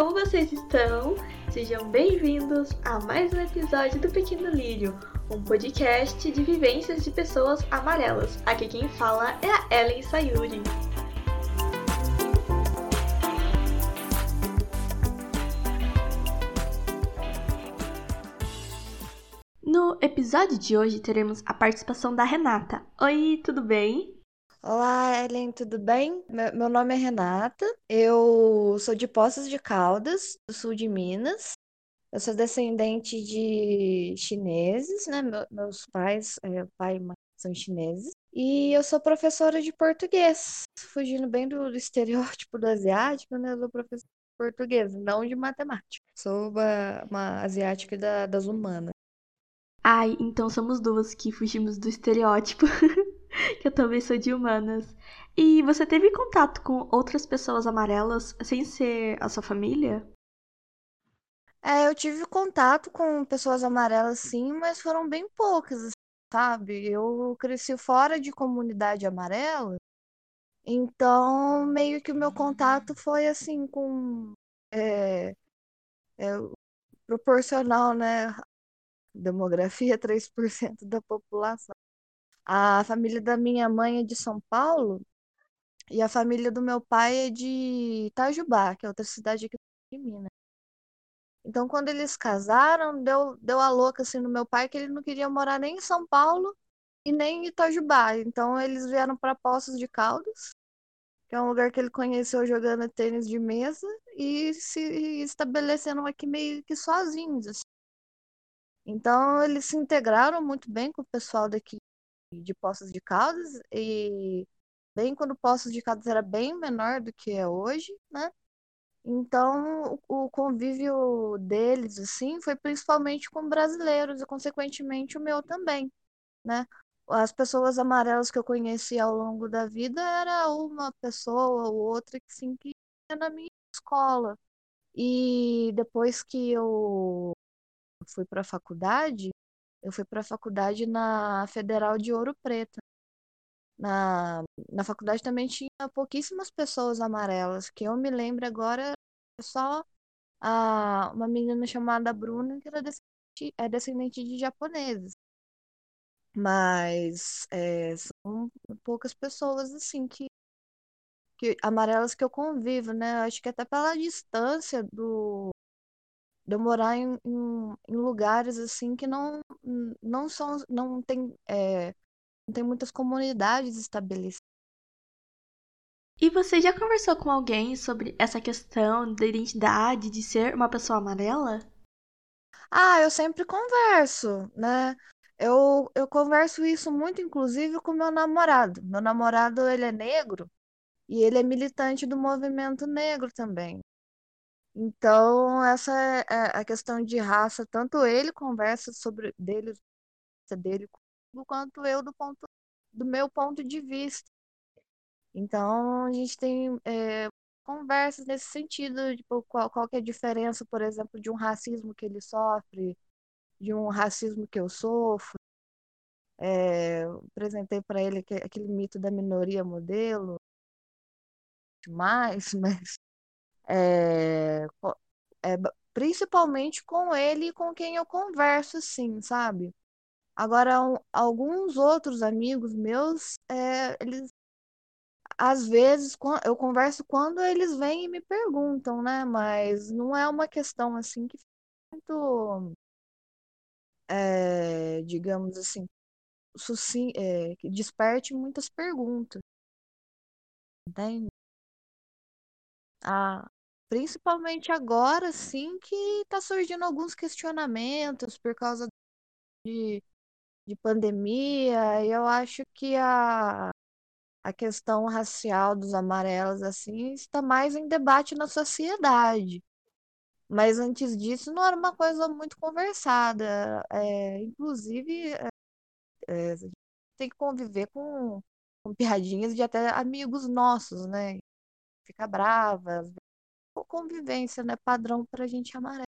como vocês estão? Sejam bem-vindos a mais um episódio do Pequeno Lírio, um podcast de vivências de pessoas amarelas. Aqui quem fala é a Ellen Sayuri. No episódio de hoje teremos a participação da Renata. Oi, tudo bem? Olá, Ellen, tudo bem? Meu, nome é Renata, eu sou de Poços de Caldas, do sul de Minas. Eu sou descendente de chineses, né? Meu- meus pais, é, pai e mãe são chineses. E eu sou professora de português, fugindo bem do, do estereótipo do asiático, né? Eu sou professora de português, não de matemática. Sou uma, uma asiática da- das humanas. Ai, então somos duas que fugimos do estereótipo, que eu também sou de humanas. E você teve contato com outras pessoas amarelas sem ser a sua família? É, eu tive contato com pessoas amarelas, sim, mas foram bem poucas, sabe? Eu cresci fora de comunidade amarela, então meio que o meu contato foi assim com é, é, proporcional, né? Demografia, 3% da população. A família da minha mãe é de São Paulo e a família do meu pai é de Itajubá, que é outra cidade aqui de Minas. Então, quando eles casaram, deu, deu a louca assim no meu pai que ele não queria morar nem em São Paulo e nem em Itajubá. Então, eles vieram para Poços de Caldas, que é um lugar que ele conheceu jogando tênis de mesa e se estabeleceram aqui meio que sozinhos. assim. Então, eles se integraram muito bem com o pessoal daqui de Poços de Caldas e bem quando Poços de Caldas era bem menor do que é hoje, né? Então, o convívio deles, assim, foi principalmente com brasileiros e, consequentemente, o meu também, né? As pessoas amarelas que eu conheci ao longo da vida era uma pessoa ou outra que, sim, que ia na minha escola. E depois que eu fui para a faculdade, eu fui para a faculdade na Federal de Ouro Preto. Na, na faculdade também tinha pouquíssimas pessoas amarelas, que eu me lembro agora só a, uma menina chamada Bruna, que era descendente, é descendente de japoneses. Mas é, são poucas pessoas assim que, que amarelas que eu convivo, né? Acho que até pela distância do de eu morar em, em, em lugares assim que não não são não tem é, não tem muitas comunidades estabelecidas. E você já conversou com alguém sobre essa questão da identidade de ser uma pessoa amarela? Ah, eu sempre converso, né? Eu, eu converso isso muito, inclusive, com meu namorado. Meu namorado, ele é negro e ele é militante do movimento negro também. Então, essa é é a questão de raça, tanto ele conversa sobre dele, dele quanto eu do ponto do meu ponto de vista. Então, a gente tem é, conversas nesse sentido, tipo, qual, qual que é a diferença, por exemplo, de um racismo que ele sofre, de um racismo que eu sofro. É, eu apresentei para ele aque- aquele mito da minoria modelo, demais, mas é, é, principalmente com ele e com quem eu converso, assim, sabe? Agora, um- alguns outros amigos meus, é, eles às vezes eu converso quando eles vêm e me perguntam, né? Mas não é uma questão assim que muito, é, digamos assim, sucin- é, que desperte muitas perguntas, entende? Ah, principalmente agora, sim, que está surgindo alguns questionamentos por causa de, de pandemia. E eu acho que a, a questão racial dos amarelos, assim, está mais em debate na sociedade. Mas antes disso não era uma coisa muito conversada. É, inclusive, é, tem que conviver com, com piadinhas de até amigos nossos, né? Fica brava, convivência, né? Padrão pra gente amarela.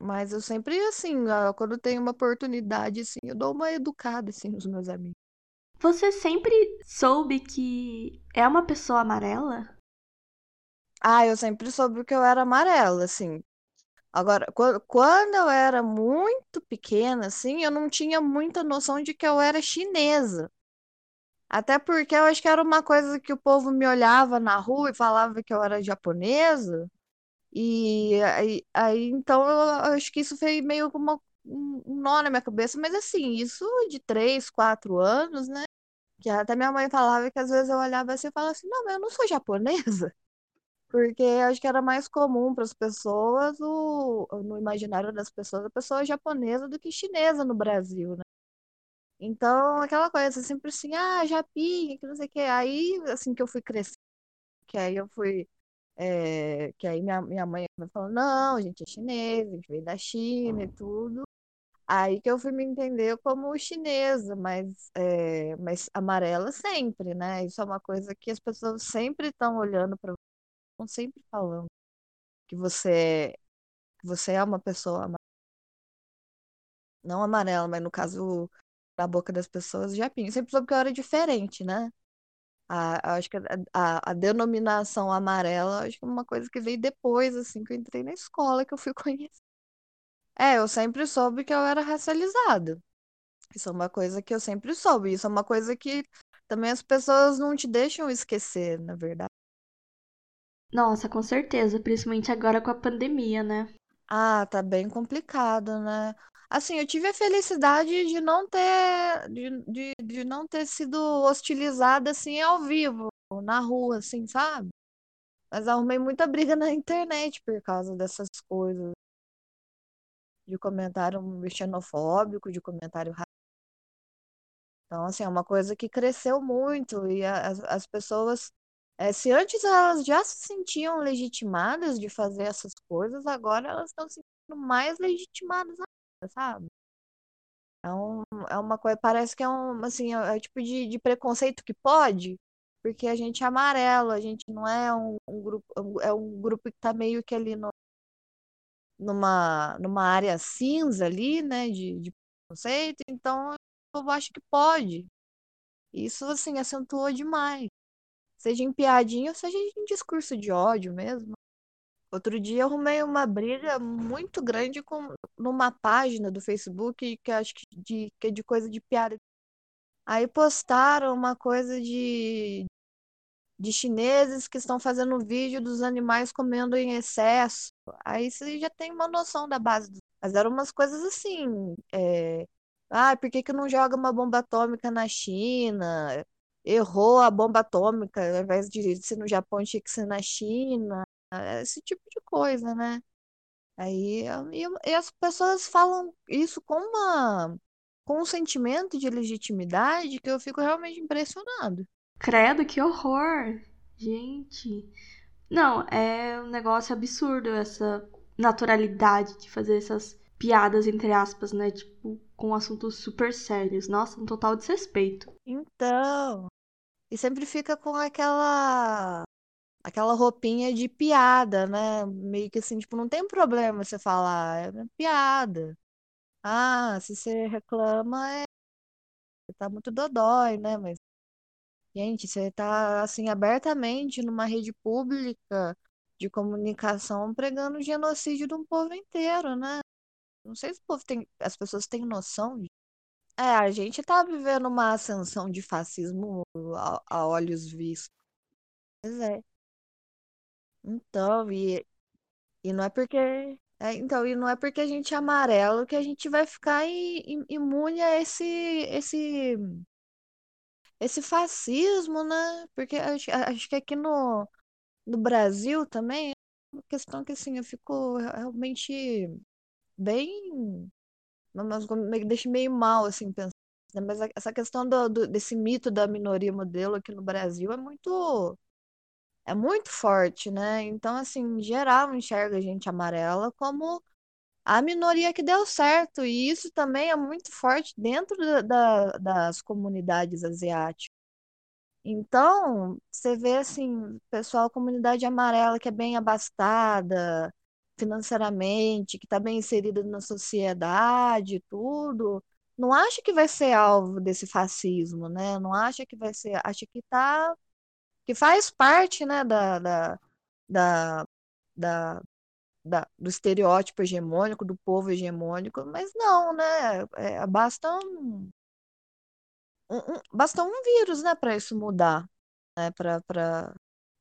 Mas eu sempre, assim, quando tenho uma oportunidade, assim, eu dou uma educada, assim, nos meus amigos. Você sempre soube que é uma pessoa amarela? Ah, eu sempre soube que eu era amarela, assim. Agora, qu- quando eu era muito pequena, assim, eu não tinha muita noção de que eu era chinesa. Até porque eu acho que era uma coisa que o povo me olhava na rua e falava que eu era japonesa. E aí, aí, então eu acho que isso foi meio como um nó na minha cabeça. Mas assim, isso de três, quatro anos, né? Que até minha mãe falava que às vezes eu olhava assim e falava assim, não, mas eu não sou japonesa. Porque acho que era mais comum para as pessoas, o, no imaginário das pessoas, a pessoa japonesa do que chinesa no Brasil, né? Então, aquela coisa, sempre assim, ah, japinha, que não sei o quê. Aí, assim que eu fui crescer, que aí eu fui, é, que aí minha, minha mãe falou, não, a gente é chinês, a gente veio da China e tudo. Aí que eu fui me entender como chinesa, mas, é, mas amarela sempre, né? Isso é uma coisa que as pessoas sempre estão olhando para você, estão sempre falando que você, que você é uma pessoa ama- não amarela, mas no caso, na boca das pessoas, japinha. Sempre soube que eu era diferente, né? A, acho que a, a, a denominação amarela, acho que é uma coisa que veio depois, assim, que eu entrei na escola, que eu fui conhecer. É, eu sempre soube que eu era racializada. Isso é uma coisa que eu sempre soube. Isso é uma coisa que também as pessoas não te deixam esquecer, na verdade. Nossa, com certeza, principalmente agora com a pandemia, né? Ah, tá bem complicado, né? Assim, eu tive a felicidade de não ter, de, de, de não ter sido hostilizada assim ao vivo, na rua, assim, sabe? Mas arrumei muita briga na internet por causa dessas coisas, de comentário xenofóbico, de comentário racista. Então, assim, é uma coisa que cresceu muito e as, as pessoas, eh, se antes elas já se sentiam legitimadas de fazer essas coisas, agora elas estão se sentindo mais legitimadas sabe? É, um, é uma coisa, parece que é um, assim, é, é o tipo de, de preconceito que pode, porque a gente é amarelo, a gente não é um, um grupo, é um grupo que tá meio que ali no, numa, numa área cinza ali, né, de, de preconceito, então eu acho que pode. Isso, assim, acentuou demais. Seja em piadinha ou seja em discurso de ódio mesmo. Outro dia eu arrumei uma briga muito grande com numa página do Facebook que acho que, de, que é de coisa de piada. Aí postaram uma coisa de, de chineses que estão fazendo vídeo dos animais comendo em excesso. Aí você já tem uma noção da base. do- Mas eram umas coisas assim. É... Ah, por que que não joga uma bomba atômica na China? Errou a bomba atômica, ao invés de ser no Japão, tinha que ser na China. Esse tipo de coisa, né? Aí e, e as pessoas falam isso com uma com um sentimento de legitimidade que eu fico realmente impressionado. Credo, que horror! Gente. Não, é um negócio absurdo essa naturalidade de fazer essas piadas, entre aspas, né? Tipo, com assuntos super sérios. Nossa, um total desrespeito. Então, e sempre fica com aquela aquela roupinha de piada, né? Meio que assim, tipo, não tem problema você falar, é piada. Ah, se você reclama, é, você tá muito dodói, né? Mas, gente, você tá, assim, abertamente numa rede pública de comunicação pregando o genocídio de um povo inteiro, né? Não sei se o povo tem, as pessoas têm noção. É, a gente tá vivendo uma ascensão de fascismo a, a olhos vistos. Pois é. Então, e, e não é porque. é, então, e não é porque a gente é amarelo que a gente vai ficar imune a esse, esse, esse fascismo, né? Porque acho, acho que aqui no, no Brasil também é uma questão que assim, eu fico realmente bem. Mas me deixa meio mal, assim, pensando. né? Mas essa questão do, do- desse mito da minoria modelo aqui no Brasil é muito. É muito forte, né? Então, assim, em geral, enxerga a gente amarela como a minoria que deu certo. E isso também é muito forte dentro da- da- das comunidades asiáticas. Então, você vê, assim, pessoal, comunidade amarela que é bem abastada financeiramente, que está bem inserida na sociedade tudo, não acha que vai ser alvo desse fascismo, né? Não acha que vai ser, acha que tá, que faz parte, né, da, da da, da, da, do estereótipo hegemônico, do povo hegemônico, mas não, né? É, basta um, um, basta um vírus, né, para isso mudar, né? Pra, pra...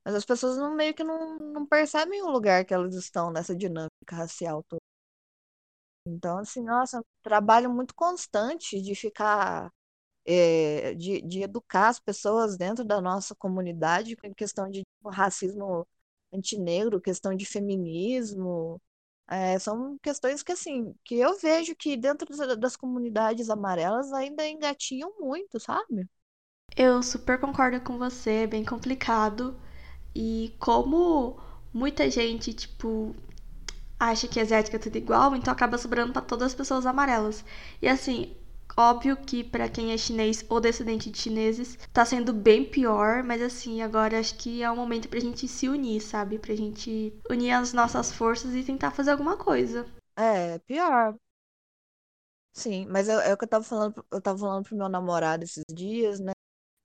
Mas as pessoas não, meio que não, não percebem o lugar que elas estão nessa dinâmica racial toda. Então, assim, nossa, um trabalho muito constante de ficar é, de, de educar as pessoas dentro da nossa comunidade em questão de tipo, racismo antinegro, questão de feminismo. É, são questões que, assim, que eu vejo que dentro das comunidades amarelas ainda engatinham muito, sabe? Eu super concordo com você, é bem complicado. E como muita gente, tipo, acha que asiática é tudo igual, então acaba sobrando para todas as pessoas amarelas. E assim, Óbvio que para quem é chinês ou descendente de chineses tá sendo bem pior, mas assim, agora acho que é o momento pra gente se unir, sabe? Pra gente unir as nossas forças e tentar fazer alguma coisa. É, pior. Sim, mas é, é o que eu tava falando, eu tava falando pro meu namorado esses dias, né?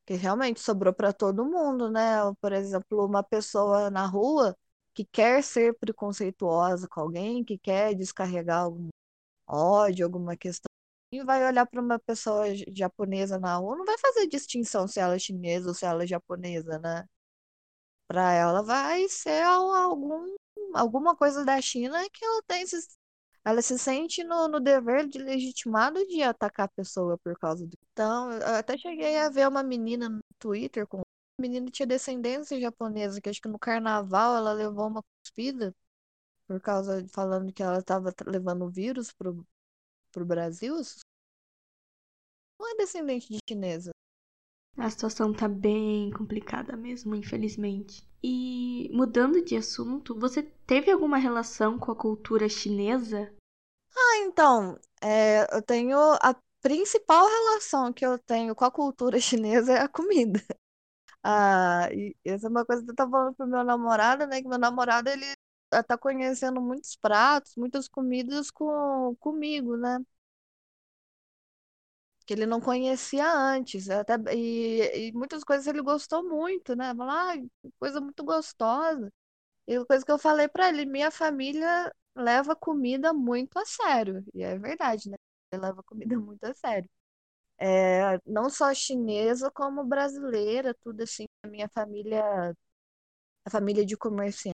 Que realmente sobrou para todo mundo, né? Por exemplo, uma pessoa na rua que quer ser preconceituosa com alguém, que quer descarregar algum ódio, alguma questão e vai olhar para uma pessoa japonesa na rua, não vai fazer distinção se ela é chinesa ou se ela é japonesa, né? Para ela vai ser algum, alguma coisa da China que ela tem ela se sente no, no dever de legitimado de atacar a pessoa por causa do. Então, eu até cheguei a ver uma menina no Twitter com. A menina tinha descendência japonesa, que acho que no carnaval ela levou uma cuspida por causa de falando que ela estava levando vírus pro, pro Brasil, não é descendente de chinesa. A situação tá bem complicada mesmo, infelizmente. E mudando de assunto, você teve alguma relação com a cultura chinesa? Ah, então, é, eu tenho a principal relação que eu tenho com a cultura chinesa é a comida. Ah, e essa é uma coisa que eu tava falando pro meu namorado, né? Que meu namorado ele tá conhecendo muitos pratos, muitas comidas com, comigo, né? Que ele não conhecia antes. Até, e, e muitas coisas ele gostou muito, né? Falar, ah, coisa muito gostosa. E a coisa que eu falei para ele, minha família leva comida muito a sério. E é verdade, né? Ele leva comida muito a sério. É, não só chinesa, como brasileira, tudo assim. A minha família, a família de comerciantes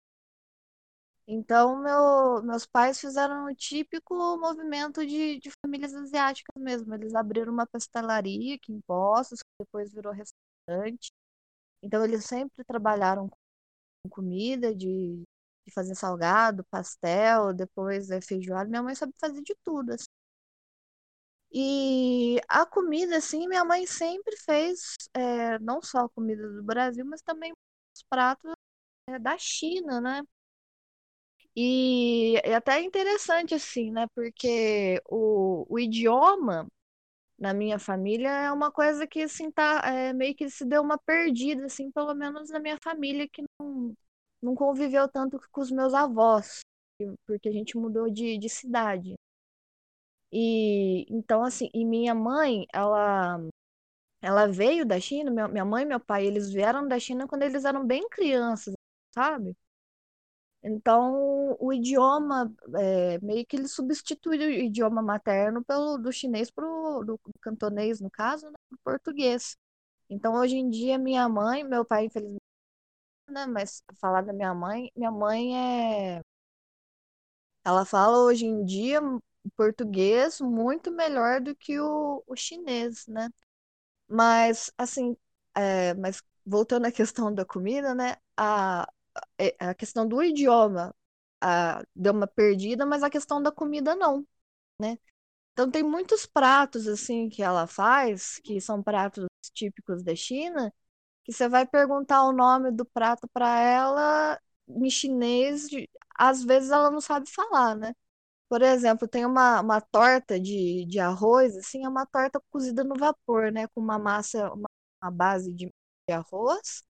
então, meu, meus pais fizeram o típico movimento de, de famílias asiáticas mesmo. Eles abriram uma pastelaria aqui em Poços, que depois virou restaurante. Então, eles sempre trabalharam com comida, de, de fazer salgado, pastel, depois é, feijoada. Minha mãe sabe fazer de tudo. Assim. E a comida, assim, minha mãe sempre fez, é, não só a comida do Brasil, mas também os pratos é, da China, né? E é até interessante, assim, né? Porque o, o idioma na minha família é uma coisa que, assim, tá, é, meio que se deu uma perdida, assim, pelo menos na minha família, que não, não conviveu tanto com os meus avós, porque a gente mudou de, de cidade. E então, assim, e minha mãe, ela ela veio da China, minha mãe e meu pai, eles vieram da China quando eles eram bem crianças, sabe? Então, o idioma, é, meio que ele substitui o idioma materno pelo do chinês do, do cantonês, no caso, né, do português. Então, hoje em dia, minha mãe, meu pai, infelizmente, né, mas falar da minha mãe, minha mãe é. Ela fala hoje em dia português muito melhor do que o, o chinês, né? Mas, assim, é, mas voltando à questão da comida, né? A, a questão do idioma a, deu uma perdida, mas a questão da comida não, né? Então tem muitos pratos assim que ela faz, que são pratos típicos da China, que você vai perguntar o nome do prato para ela em chinês, às vezes ela não sabe falar, né? Por exemplo, tem uma, uma torta de, de arroz, assim, é uma torta cozida no vapor, né? Com uma massa, uma, uma base de arroz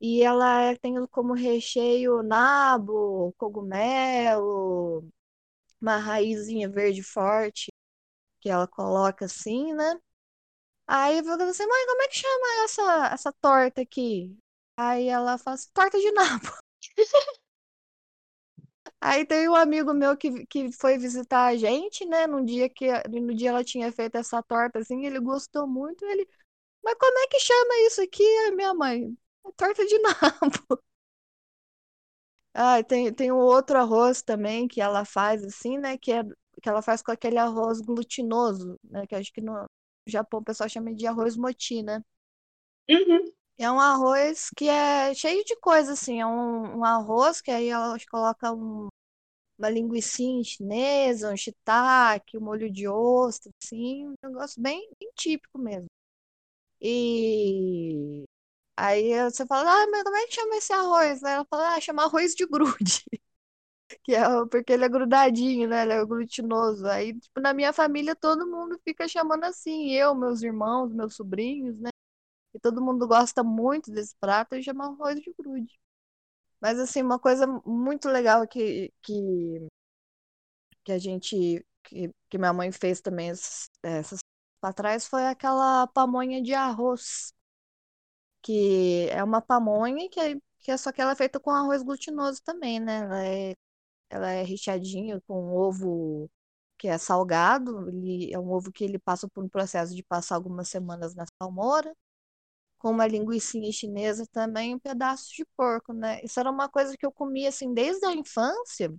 e ela é, tem como recheio nabo, cogumelo, uma raizinha verde forte que ela coloca assim, né? Aí eu falo assim, mãe, como é que chama essa, essa torta aqui? Aí ela fala assim, torta de nabo. Aí tem um amigo meu que, que foi visitar a gente, né? No dia que no dia ela tinha feito essa torta assim, ele gostou muito, ele, mas como é que chama isso aqui, minha mãe? Torta de nabo. Ah, tem, tem um outro arroz também que ela faz assim, né? Que, é, que ela faz com aquele arroz glutinoso, né? Que acho que no Japão o pessoal chama de arroz moti, né? Uhum. É um arroz que é cheio de coisa, assim. É um, um arroz que aí ela coloca um, uma linguiça chinesa, um shiitake, um molho de ostra, assim. Um negócio bem, bem típico mesmo. E aí você fala, ah, mas como é que chama esse arroz? Aí ela fala, ah, chama arroz de grude. Que é porque ele é grudadinho, né? Ele é glutinoso. Aí, tipo, na minha família todo mundo fica chamando assim. Eu, meus irmãos, meus sobrinhos, né? E todo mundo gosta muito desse prato e chama arroz de grude. Mas, assim, uma coisa muito legal que, que, que a gente. Que, que minha mãe fez também essas, essas para trás foi aquela pamonha de arroz. Que é uma pamonha que é, que é só que ela é feita com arroz glutinoso também, né? Ela é, ela é recheadinha com ovo que é salgado. Ele, é um ovo que ele passa por um processo de passar algumas semanas na salmoura com uma linguiça chinesa também, um pedaço de porco, né? Isso era uma coisa que eu comia assim desde a infância.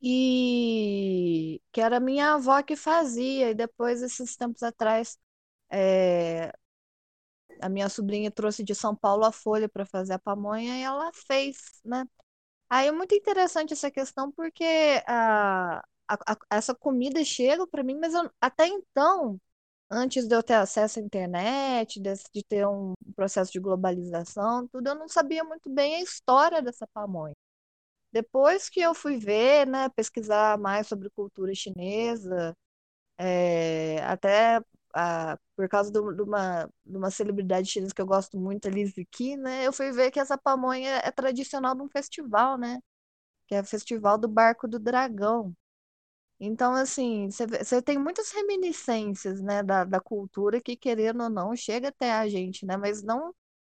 E que era minha avó que fazia, e depois, esses tempos atrás, é, a minha sobrinha trouxe de São Paulo a folha para fazer a pamonha e ela fez, né? Aí é muito interessante essa questão porque a, a, a essa comida chega para mim, mas eu, até então antes de eu ter acesso à internet, de, de ter um processo de globalização, tudo, eu não sabia muito bem a história dessa pamonha. Depois que eu fui ver, né, pesquisar mais sobre cultura chinesa, é, até a, por causa de, uma, de uma celebridade chinesa que eu gosto muito, a Liz Ki, né, eu fui ver que essa pamonha é tradicional de um festival, né, que é o Festival do Barco do Dragão. Então, assim, você tem muitas reminiscências, né, da, da cultura que, querendo ou não, chega até a gente, né? Mas não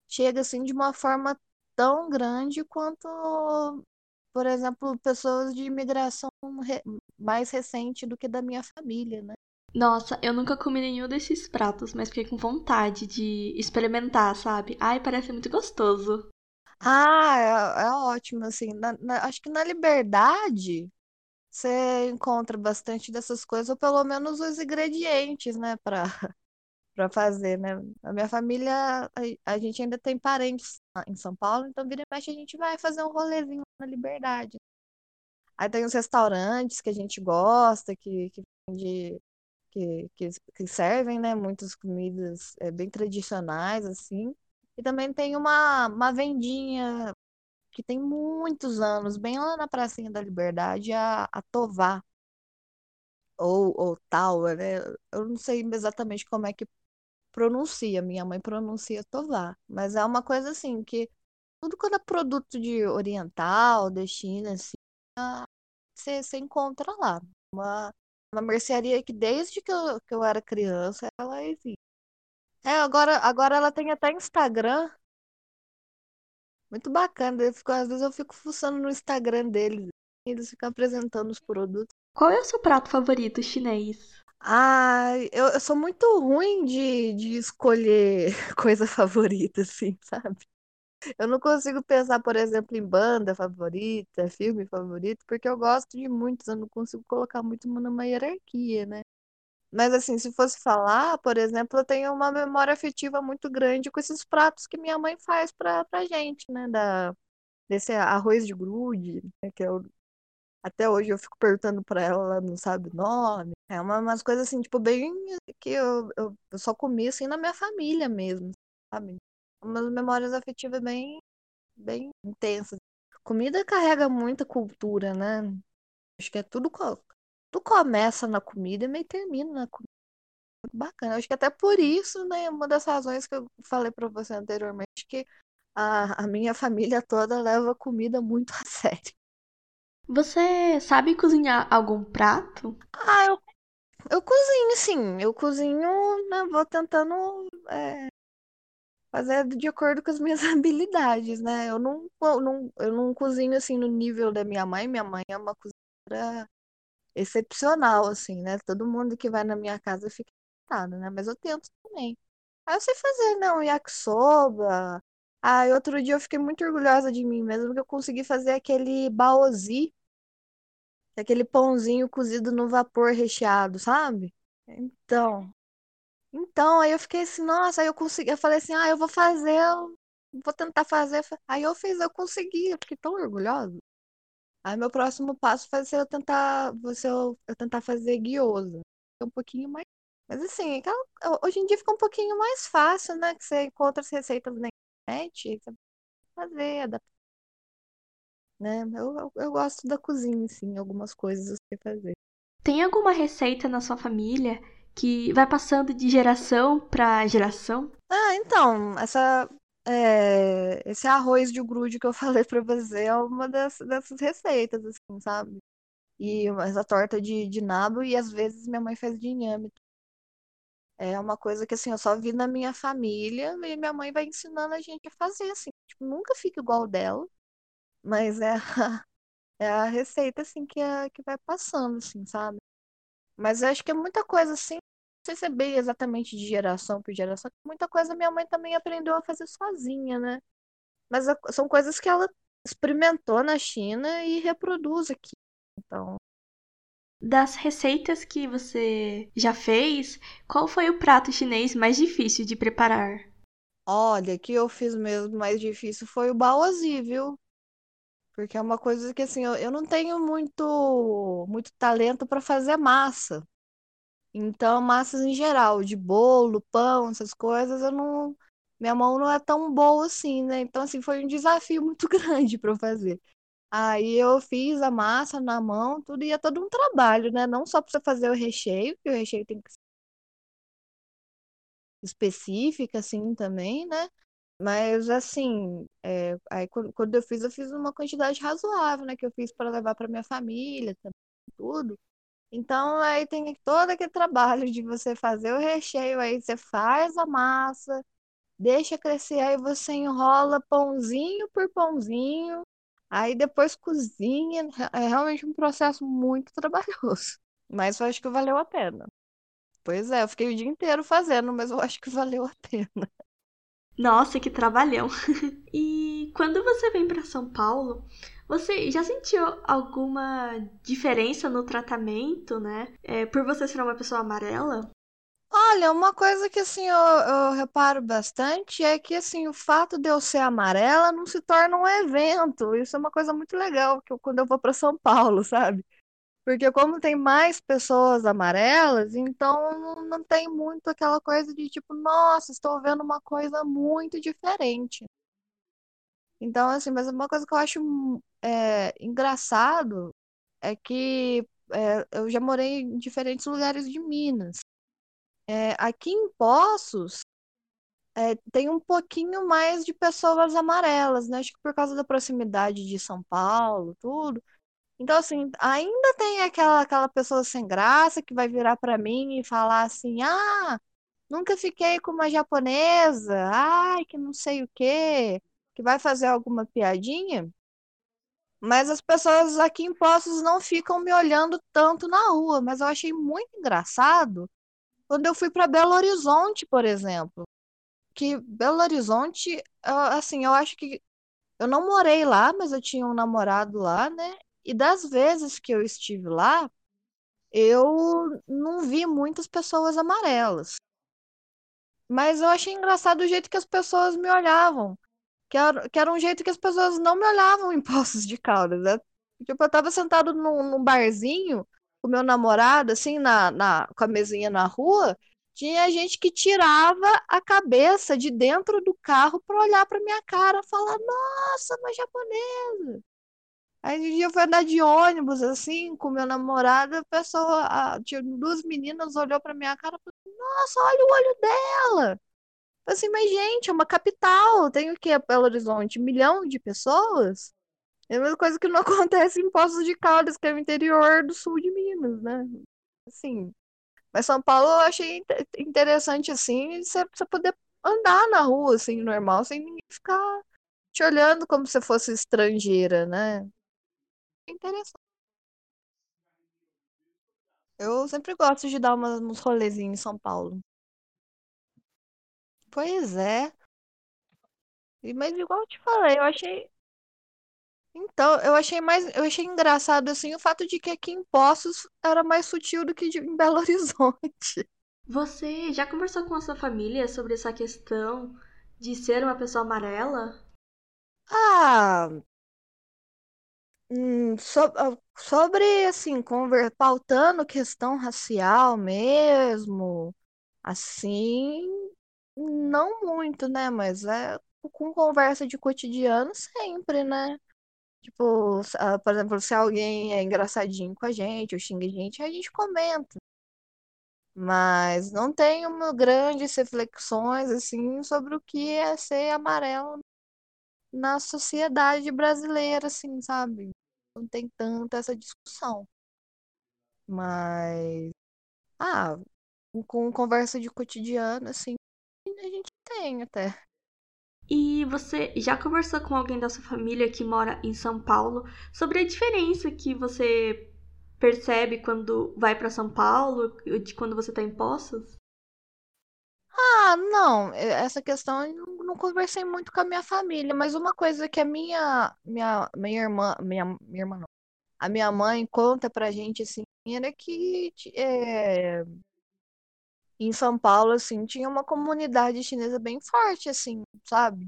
chega, assim, de uma forma tão grande quanto, por exemplo, pessoas de imigração re- mais recente do que da minha família, né? Nossa, eu nunca comi nenhum desses pratos, mas fiquei com vontade de experimentar, sabe? Ai, parece muito gostoso. Ah, é, é ótimo, assim, na- na- acho que na Liberdade você encontra bastante dessas coisas, ou pelo menos os ingredientes, né, para para fazer, né? A minha família, a, a gente ainda tem parentes em São Paulo, então vira e mexe a gente vai fazer um rolezinho na Liberdade. Aí tem os restaurantes que a gente gosta, que, que, de, que, que, que servem, né, muitas comidas é, bem tradicionais, assim. E também tem uma, uma vendinha que tem muitos anos, bem lá na Pracinha da Liberdade, a, a Tovar, ou, ou Tower, né? Eu não sei exatamente como é que pronuncia, minha mãe pronuncia Tovar, mas é uma coisa assim, que tudo quando é produto de oriental, de China, assim, você, você encontra lá. Uma, uma mercearia que desde que eu, que eu era criança, ela existe. É, agora, agora ela tem até Instagram, muito bacana. Eu fico, às vezes eu fico fuçando no Instagram deles. E eles ficam apresentando os produtos. Qual é o seu prato favorito chinês? Ah, eu, eu sou muito ruim de, de escolher coisa favorita, assim, sabe? Eu não consigo pensar, por exemplo, em banda favorita, filme favorito, porque eu gosto de muitos, eu não consigo colocar muito numa hierarquia, né? Mas assim, se fosse falar, por exemplo, eu tenho uma memória afetiva muito grande com esses pratos que minha mãe faz pra, pra gente, né? Da, desse arroz de grude, né? que eu, até hoje eu fico perguntando pra ela, ela não sabe o nome. É uma, umas coisas assim, tipo, bem que eu, eu, eu só comi assim na minha família mesmo, sabe? Umas memórias afetivas bem, bem intensas. Comida carrega muita cultura, né? Acho que é tudo, tudo começa na comida e meio termina na comida. Bacana. Acho que até por isso, né, uma das razões que eu falei pra você anteriormente, que a, a minha família toda leva comida muito a sério. Você sabe cozinhar algum prato? Ah, eu, eu cozinho, sim. Eu cozinho, né, vou tentando é, fazer de acordo com as minhas habilidades, né? Eu não, eu não, eu não cozinho assim no nível da minha mãe. Minha mãe é uma cozinheira excepcional, assim, né? Todo mundo que vai na minha casa fica irritado, né? Mas eu tento também. Aí eu sei fazer, não, yakisoba. Ah, outro dia eu fiquei muito orgulhosa de mim mesmo, porque eu consegui fazer aquele baozi, é aquele pãozinho cozido no vapor recheado, sabe? Então, então, aí eu fiquei assim, nossa, aí eu consegui, eu falei assim, ah, eu vou fazer, eu vou tentar fazer. Aí eu fiz, eu consegui, eu fiquei tão orgulhosa. Aí meu próximo passo vai ser eu tentar, você eu, eu tentar fazer guiosa. É um pouquinho mais. Mas assim, aquela- hoje em dia fica um pouquinho mais fácil, né? Que você encontra as receitas na internet, você fazer, adaptar, né? Eu, eu, eu gosto da cozinha, assim, algumas coisas eu sei fazer. Tem alguma receita na sua família que vai passando de geração pra geração? Ah, então, essa, é, esse arroz de grude que eu falei pra você é uma das, dessas receitas, assim, sabe? E essa torta de, de nabo, e às vezes minha mãe faz de inhame. É uma coisa que, assim, eu só vi na minha família e minha mãe vai ensinando a gente a fazer, assim. Tipo, nunca fica igual dela, mas é a, é a receita, assim, que, é, que vai passando, assim, sabe? Mas eu acho que é muita coisa, assim, sei se é bem exatamente de geração por geração, muita coisa minha mãe também aprendeu a fazer sozinha, né? Mas são coisas que ela experimentou na China e reproduz aqui. Então, Das receitas que você já fez, qual foi o prato chinês mais difícil de preparar? olha, que eu fiz mesmo mais difícil foi o baozi, viu? Porque é uma coisa que, assim, eu, eu não tenho muito, muito talento para fazer massa. Então, massas em geral, de bolo, pão, essas coisas, eu não. Minha mão não é tão boa assim, né? Então, assim, foi um desafio muito grande para eu fazer. Aí eu fiz a massa na mão, tudo, e é todo um trabalho, né? Não só para você fazer o recheio, que o recheio tem que ser específica, assim, também, né? Mas, assim, é, aí quando eu fiz, eu fiz uma quantidade razoável, né? Que eu fiz para levar para minha família, tudo. Então, aí tem todo aquele trabalho de você fazer o recheio, aí você faz a massa, deixa crescer, aí você enrola pãozinho por pãozinho, aí depois cozinha. É realmente um processo muito trabalhoso, mas eu acho que valeu a pena. Pois é, eu fiquei o dia inteiro fazendo, mas eu acho que valeu a pena. Nossa, que trabalhão! E quando você vem para São Paulo, você já sentiu alguma diferença no tratamento, né? É, por você ser uma pessoa amarela? Olha, uma coisa que assim eu, eu reparo bastante é que assim o fato de eu ser amarela não se torna um evento. Isso é uma coisa muito legal que eu- quando eu vou para São Paulo, sabe? Porque como tem mais pessoas amarelas, então não, tem muito aquela coisa de tipo, nossa, estou vendo uma coisa muito diferente. Então, assim, mas uma coisa que eu acho é, engraçado é que é, eu já morei em diferentes lugares de Minas. É, aqui em Poços, é, tem um pouquinho mais de pessoas amarelas, né? Acho que por causa da proximidade de São Paulo, tudo. Então, assim, ainda tem aquela, aquela pessoa sem graça que vai virar pra mim e falar assim: ah, nunca fiquei com uma japonesa, ai, que não sei o quê, que vai fazer alguma piadinha. Mas as pessoas aqui em Poços não ficam me olhando tanto na rua, mas eu achei muito engraçado quando eu fui para Belo Horizonte, por exemplo. Que Belo Horizonte, ah, assim, eu acho que eu não morei lá, mas eu tinha um namorado lá, né? E das vezes que eu estive lá, eu não vi muitas pessoas amarelas. Mas eu achei engraçado o jeito que as pessoas me olhavam. Que era, que era um jeito que as pessoas não me olhavam em Poços de Caldas. né? Tipo, eu tava sentado num, num barzinho com meu namorado, assim, na, na, com a mesinha na rua. Tinha gente que tirava a cabeça de dentro do carro para olhar para minha cara, falar: Nossa, uma japonesa. Aí um dia eu fui andar de ônibus, assim, com meu namorado, a pessoa, a- tinha duas meninas, olhou pra minha cara e falou, nossa, olha o olho dela. Assim, mas gente, é uma capital, tem o quê, Belo Horizonte? Milhão de pessoas? É a mesma coisa que não acontece em Poços de Caldas, que é o interior do sul de Minas, né? Assim, mas São Paulo eu achei inte- interessante, assim, você, você poder andar na rua, assim, normal, sem ninguém ficar te olhando como se fosse estrangeira, né? É interessante. Eu sempre gosto de dar uma, uns rolezinhos em São Paulo. Pois é. Mas igual eu te falei, eu achei. Então, eu achei mais. Eu achei engraçado assim o fato de que aqui em Poços era mais sutil do que de, em Belo Horizonte. Você já conversou com a sua família sobre essa questão de ser uma pessoa amarela? Ah, hum, so- ah, sobre assim, conver, pautando questão racial mesmo, assim, não muito, né? Mas é com conversa de cotidiano sempre, né? Tipo, ah, por exemplo, se alguém é engraçadinho com a gente ou xinga a gente, a gente comenta. Mas não uma grandes reflexões assim sobre o que é ser amarelo na sociedade brasileira, assim, sabe? Não tem tanta essa discussão. Mas, ah, com conversa de cotidiano, assim, a gente tem até. E você já conversou com alguém da sua família que mora em São Paulo sobre a diferença que você percebe quando vai para São Paulo de quando você tá em Poços? Ah, não, essa questão eu não, conversei muito com a minha família, mas uma coisa que a minha, minha, minha irmã, minha, minha irmã não, a minha mãe conta pra gente, assim, era que é, em São Paulo, assim, tinha uma comunidade chinesa bem forte, assim, sabe?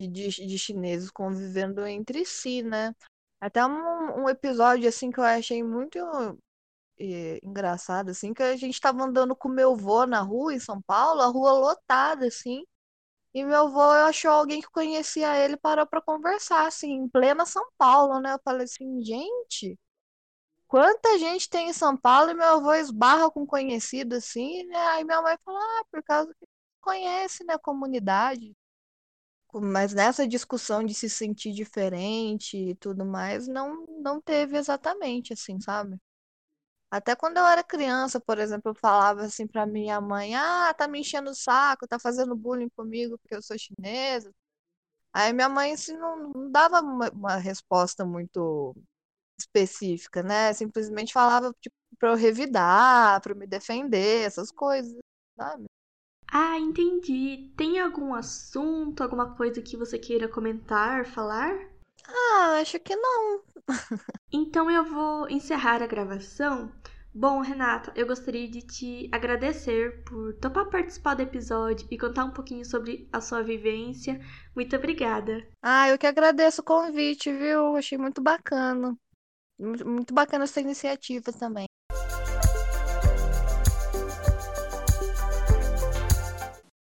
De, de chineses convivendo entre si, né? Até um, um episódio, assim, que eu achei muito eh, engraçado, assim, que a gente tava andando com meu avô na rua, em São Paulo, a rua lotada, assim, e meu avô achou alguém que conhecia ele, parou pra conversar, assim, em plena São Paulo, né? Eu falei assim, gente, quanta gente tem em São Paulo e meu avô esbarra com conhecido, assim, né? Aí minha mãe falou, ah, por causa que conhece, né, a comunidade. Mas nessa discussão de se sentir diferente e tudo mais, não, não teve exatamente, assim, sabe? Até quando eu era criança, por exemplo, eu falava assim pra minha mãe: Ah, tá me enchendo o saco, tá fazendo bullying comigo porque eu sou chinesa. Aí minha mãe assim, não, não dava uma, uma resposta muito específica, né? Simplesmente falava tipo, pra eu revidar, pra eu me defender, essas coisas, sabe? Ah, entendi. Tem algum assunto, alguma coisa que você queira comentar, falar? Ah, acho que não. Então eu vou encerrar a gravação. Bom, Renata, eu gostaria de te agradecer por topar participar do episódio e contar um pouquinho sobre a sua vivência. Muito obrigada. Ah, eu que agradeço o convite, viu? Achei muito bacana. Muito bacana essa iniciativa também.